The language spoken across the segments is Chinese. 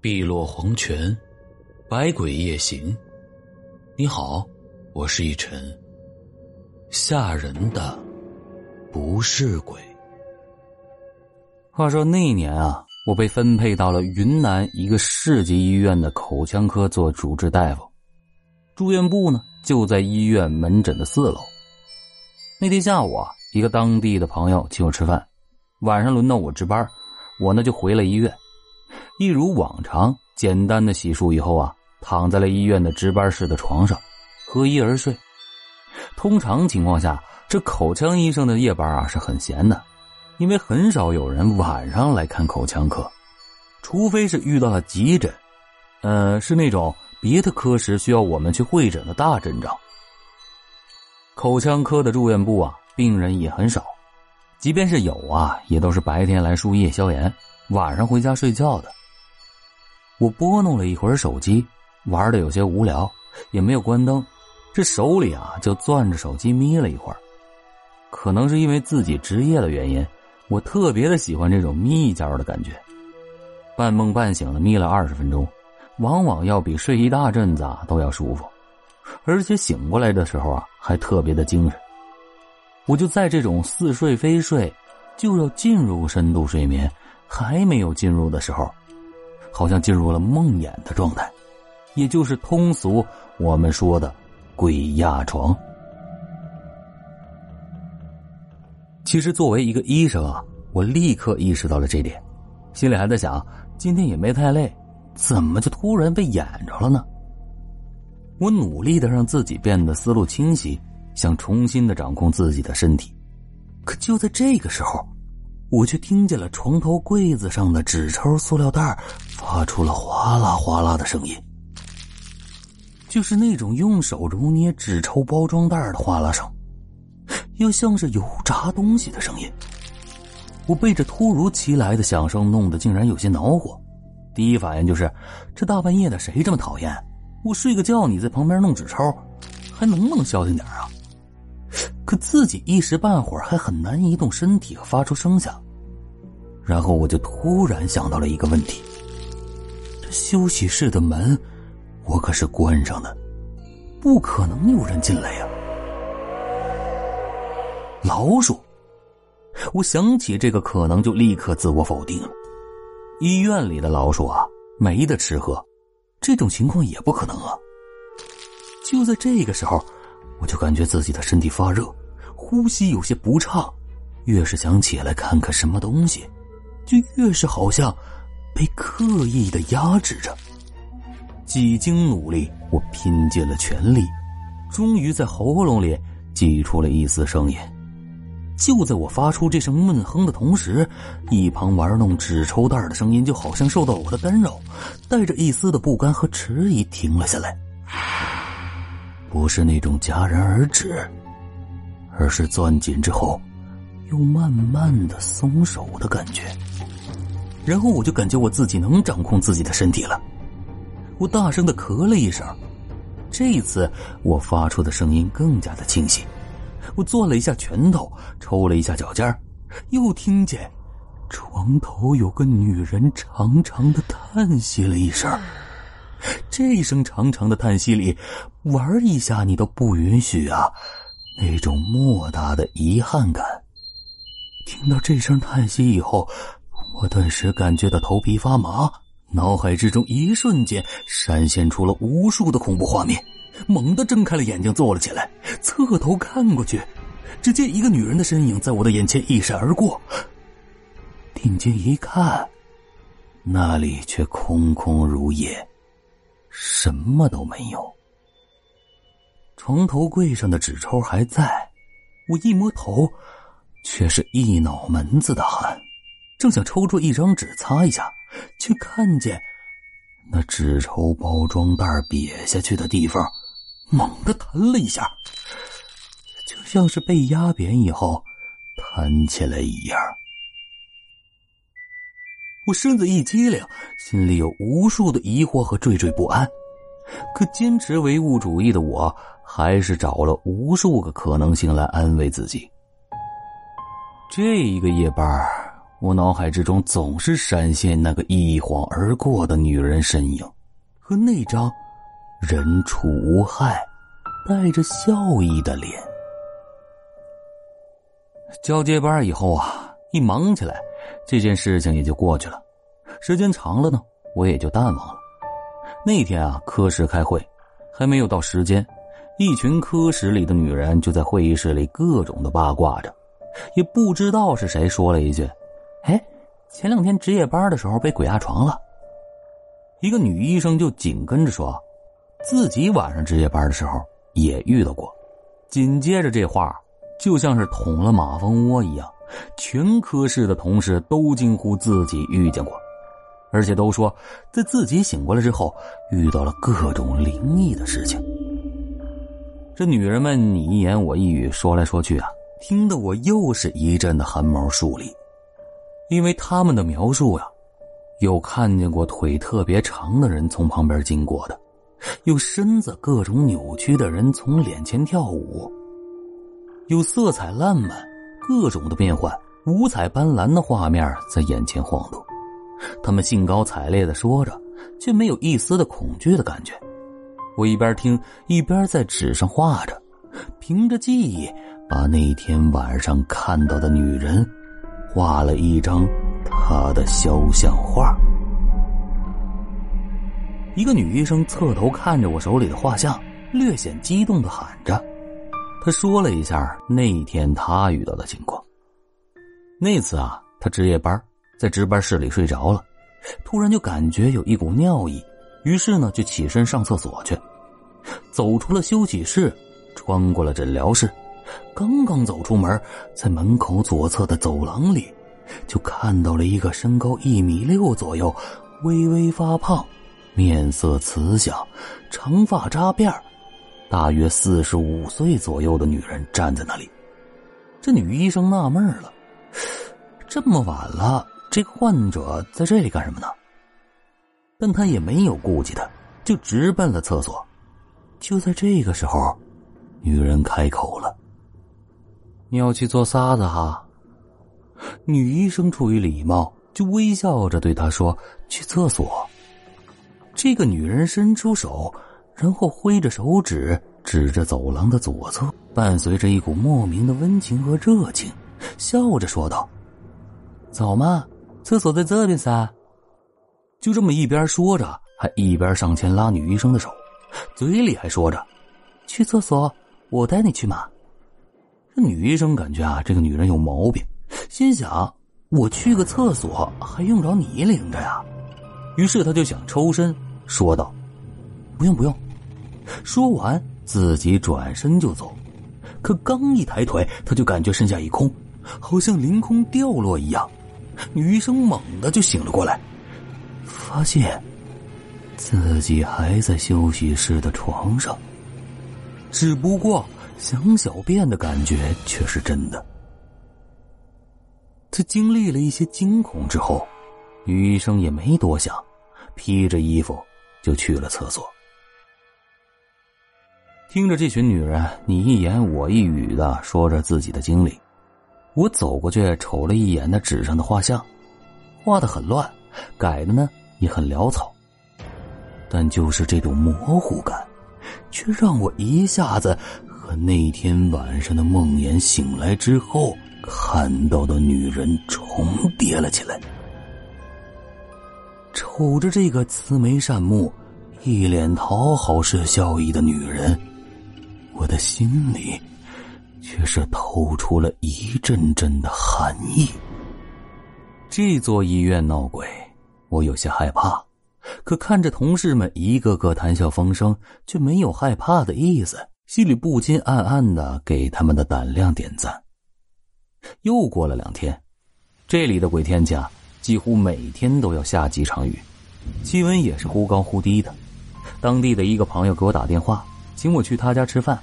碧落黄泉，百鬼夜行。你好，我是一晨。吓人的不是鬼。话说那年啊，我被分配到了云南一个市级医院的口腔科做主治大夫，住院部呢就在医院门诊的四楼。那天下午啊，一个当地的朋友请我吃饭，晚上轮到我值班，我呢就回了医院。一如往常，简单的洗漱以后啊，躺在了医院的值班室的床上，合衣而睡。通常情况下，这口腔医生的夜班啊是很闲的，因为很少有人晚上来看口腔科，除非是遇到了急诊，呃，是那种别的科室需要我们去会诊的大阵仗。口腔科的住院部啊，病人也很少，即便是有啊，也都是白天来输液消炎，晚上回家睡觉的。我拨弄了一会儿手机，玩的有些无聊，也没有关灯，这手里啊就攥着手机眯了一会儿。可能是因为自己职业的原因，我特别的喜欢这种眯一觉的感觉。半梦半醒的眯了二十分钟，往往要比睡一大阵子啊都要舒服，而且醒过来的时候啊还特别的精神。我就在这种似睡非睡，就要进入深度睡眠，还没有进入的时候。好像进入了梦魇的状态，也就是通俗我们说的“鬼压床”。其实，作为一个医生啊，我立刻意识到了这点，心里还在想：今天也没太累，怎么就突然被演着了呢？我努力的让自己变得思路清晰，想重新的掌控自己的身体，可就在这个时候。我却听见了床头柜子上的纸抽塑料袋发出了哗啦哗啦的声音，就是那种用手揉捏纸抽包装袋的哗啦声，又像是油炸东西的声音。我被这突如其来的响声弄得竟然有些恼火，第一反应就是这大半夜的谁这么讨厌？我睡个觉你在旁边弄纸抽，还能不能消停点啊？可自己一时半会儿还很难移动身体和发出声响，然后我就突然想到了一个问题：这休息室的门，我可是关上的，不可能有人进来呀。老鼠，我想起这个可能就立刻自我否定了。医院里的老鼠啊，没得吃喝，这种情况也不可能啊。就在这个时候。我就感觉自己的身体发热，呼吸有些不畅，越是想起来看看什么东西，就越是好像被刻意的压制着。几经努力，我拼尽了全力，终于在喉咙里挤出了一丝声音。就在我发出这声闷哼的同时，一旁玩弄纸抽袋的声音就好像受到我的干扰，带着一丝的不甘和迟疑停了下来。不是那种戛然而止，而是攥紧之后，又慢慢的松手的感觉。然后我就感觉我自己能掌控自己的身体了。我大声的咳了一声，这一次我发出的声音更加的清晰。我攥了一下拳头，抽了一下脚尖又听见床头有个女人长长的叹息了一声。这一声长长的叹息里，玩一下你都不允许啊！那种莫大的遗憾感。听到这声叹息以后，我顿时感觉到头皮发麻，脑海之中一瞬间闪现出了无数的恐怖画面，猛地睁开了眼睛，坐了起来，侧头看过去，只见一个女人的身影在我的眼前一闪而过。定睛一看，那里却空空如也。什么都没有。床头柜上的纸抽还在，我一摸头，却是一脑门子的汗，正想抽出一张纸擦一下，却看见那纸抽包装袋瘪下去的地方，猛地弹了一下，就像是被压扁以后弹起来一样。我身子一激灵，心里有无数的疑惑和惴惴不安，可坚持唯物主义的我，还是找了无数个可能性来安慰自己。这一个夜班我脑海之中总是闪现那个一晃而过的女人身影，和那张人畜无害、带着笑意的脸。交接班以后啊，一忙起来，这件事情也就过去了。时间长了呢，我也就淡忘了。那天啊，科室开会，还没有到时间，一群科室里的女人就在会议室里各种的八卦着。也不知道是谁说了一句：“，前两天值夜班的时候被鬼压床了。”一个女医生就紧跟着说：“自己晚上值夜班的时候也遇到过。”紧接着这话就像是捅了马蜂窝一样，全科室的同事都惊呼自己遇见过，而且都说在自己醒过来之后遇到了各种灵异的事情。这女人们你一言我一语说来说去啊。听得我又是一阵的汗毛竖立，因为他们的描述呀，有看见过腿特别长的人从旁边经过的，有身子各种扭曲的人从脸前跳舞，有色彩烂漫、各种的变换、五彩斑斓的画面在眼前晃动。他们兴高采烈的说着，却没有一丝的恐惧的感觉。我一边听一边在纸上画着，凭着记忆。把那天晚上看到的女人画了一张他的肖像画。一个女医生侧头看着我手里的画像，略显激动的喊着：“她说了一下那天她遇到的情况。那次啊，她值夜班，在值班室里睡着了，突然就感觉有一股尿意，于是呢就起身上厕所去，走出了休息室，穿过了诊疗室。”刚刚走出门，在门口左侧的走廊里，就看到了一个身高一米六左右、微微发胖、面色慈祥、长发扎辫大约四十五岁左右的女人站在那里。这女医生纳闷了：这么晚了，这个患者在这里干什么呢？但她也没有顾忌他，就直奔了厕所。就在这个时候，女人开口了。你要去做啥子哈？女医生出于礼貌，就微笑着对他说：“去厕所。”这个女人伸出手，然后挥着手指指着走廊的左侧，伴随着一股莫名的温情和热情，笑着说道：“走嘛，厕所在这边噻。”就这么一边说着，还一边上前拉女医生的手，嘴里还说着：“去厕所，我带你去嘛。”女医生感觉啊，这个女人有毛病，心想：我去个厕所还用着你领着呀？于是她就想抽身，说道：“不用不用。”说完，自己转身就走。可刚一抬腿，她就感觉身下一空，好像凌空掉落一样。女医生猛地就醒了过来，发现自己还在休息室的床上，只不过……想小便的感觉却是真的。在经历了一些惊恐之后，女医生也没多想，披着衣服就去了厕所。听着这群女人你一言我一语的说着自己的经历，我走过去瞅了一眼那纸上的画像，画的很乱，改的呢也很潦草，但就是这种模糊感，却让我一下子。和那天晚上的梦魇醒来之后看到的女人重叠了起来。瞅着这个慈眉善目、一脸讨好式笑意的女人，我的心里却是透出了一阵阵的寒意。这座医院闹鬼，我有些害怕，可看着同事们一个个谈笑风生，却没有害怕的意思。心里不禁暗暗的给他们的胆量点赞。又过了两天，这里的鬼天气啊，几乎每天都要下几场雨，气温也是忽高忽低的。当地的一个朋友给我打电话，请我去他家吃饭。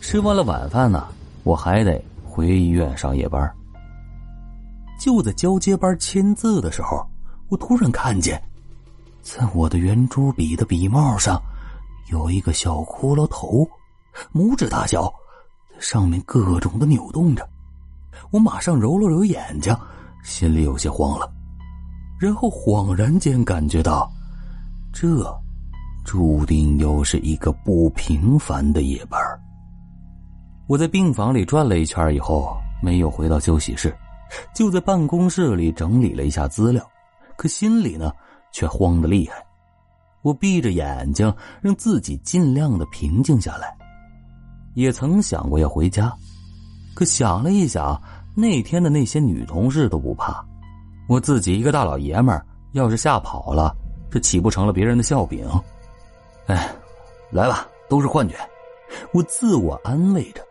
吃完了晚饭呢，我还得回医院上夜班。就在交接班签字的时候，我突然看见，在我的圆珠笔的笔帽上，有一个小骷髅头。拇指大小，在上面各种的扭动着。我马上揉了揉眼睛，心里有些慌了，然后恍然间感觉到，这注定又是一个不平凡的夜班。我在病房里转了一圈以后，没有回到休息室，就在办公室里整理了一下资料，可心里呢却慌得厉害。我闭着眼睛，让自己尽量的平静下来，也曾想过要回家，可想了一想。那天的那些女同事都不怕，我自己一个大老爷们儿，要是吓跑了，这岂不成了别人的笑柄？哎，来吧，都是幻觉，我自我安慰着。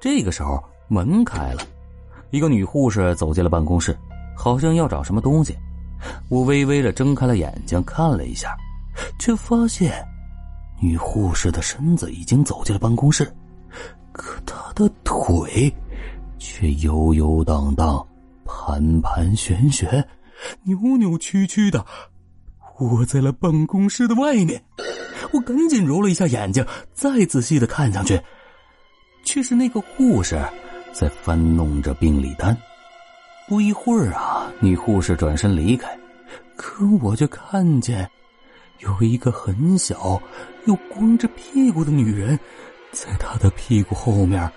这个时候门开了，一个女护士走进了办公室，好像要找什么东西。我微微的睁开了眼睛，看了一下，却发现女护士的身子已经走进了办公室，可她的腿。却悠悠荡荡、盘盘旋旋、扭扭曲曲的窝在了办公室的外面。我赶紧揉了一下眼睛，再仔细的看上去，却是那个护士在翻弄着病历单。不一会儿啊，女护士转身离开，可我却看见有一个很小又光着屁股的女人，在他的屁股后面。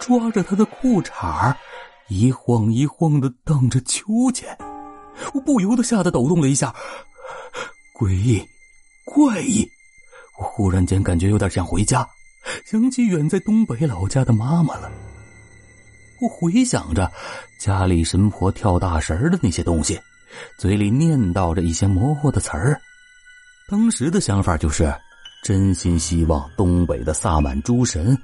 抓着他的裤衩一晃一晃的荡着秋千，我不由得吓得抖动了一下，诡异，怪异。我忽然间感觉有点想回家，想起远在东北老家的妈妈了。我回想着家里神婆跳大神的那些东西，嘴里念叨着一些模糊的词儿。当时的想法就是，真心希望东北的萨满诸神。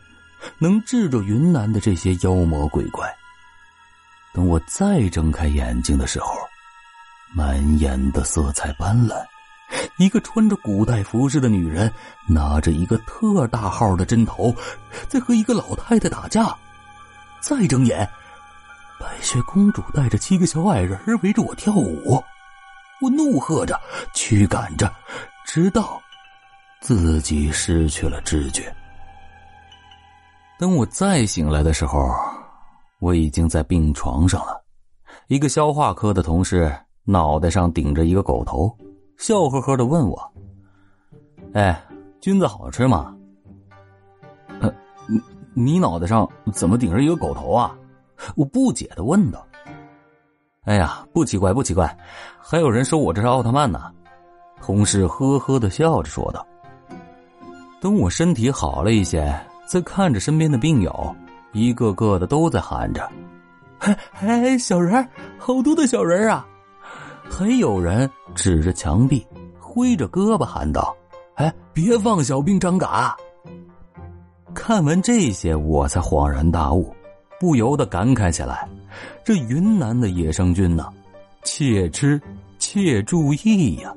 能治住云南的这些妖魔鬼怪。等我再睁开眼睛的时候，满眼的色彩斑斓，一个穿着古代服饰的女人拿着一个特大号的针头，在和一个老太太打架。再睁眼，白雪公主带着七个小矮人围着我跳舞。我怒喝着，驱赶着，直到自己失去了知觉。等我再醒来的时候，我已经在病床上了。一个消化科的同事脑袋上顶着一个狗头，笑呵呵的问我：“哎，菌子好吃吗？”“，你你脑袋上怎么顶着一个狗头啊？”我不解的问道。“哎呀，不奇怪，不奇怪，还有人说我这是奥特曼呢。”同事呵呵的笑着说道。等我身体好了一些。再看着身边的病友，一个个的都在喊着：“哎哎，小人好多的小人啊！”还有人指着墙壁，挥着胳膊喊道：“哎，别放小兵张嘎！”看完这些，我才恍然大悟，不由得感慨起来：这云南的野生菌呢，切吃切注意呀，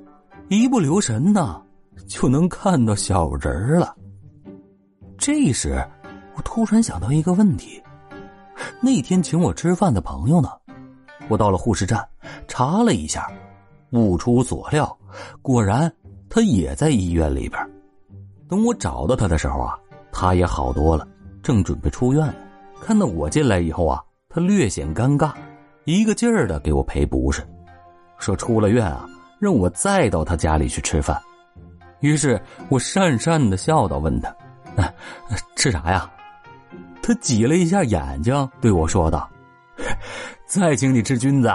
一不留神呢，就能看到小人儿了。这时，我突然想到一个问题：那天请我吃饭的朋友呢？我到了护士站，查了一下，不出所料，果然他也在医院里边。等我找到他的时候啊，他也好多了，正准备出院。看到我进来以后啊，他略显尴尬，一个劲儿的给我赔不是，说出了院啊，让我再到他家里去吃饭。于是我讪讪的笑道：“问他。”吃啥呀？他挤了一下眼睛，对我说道：“再请你吃菌子。”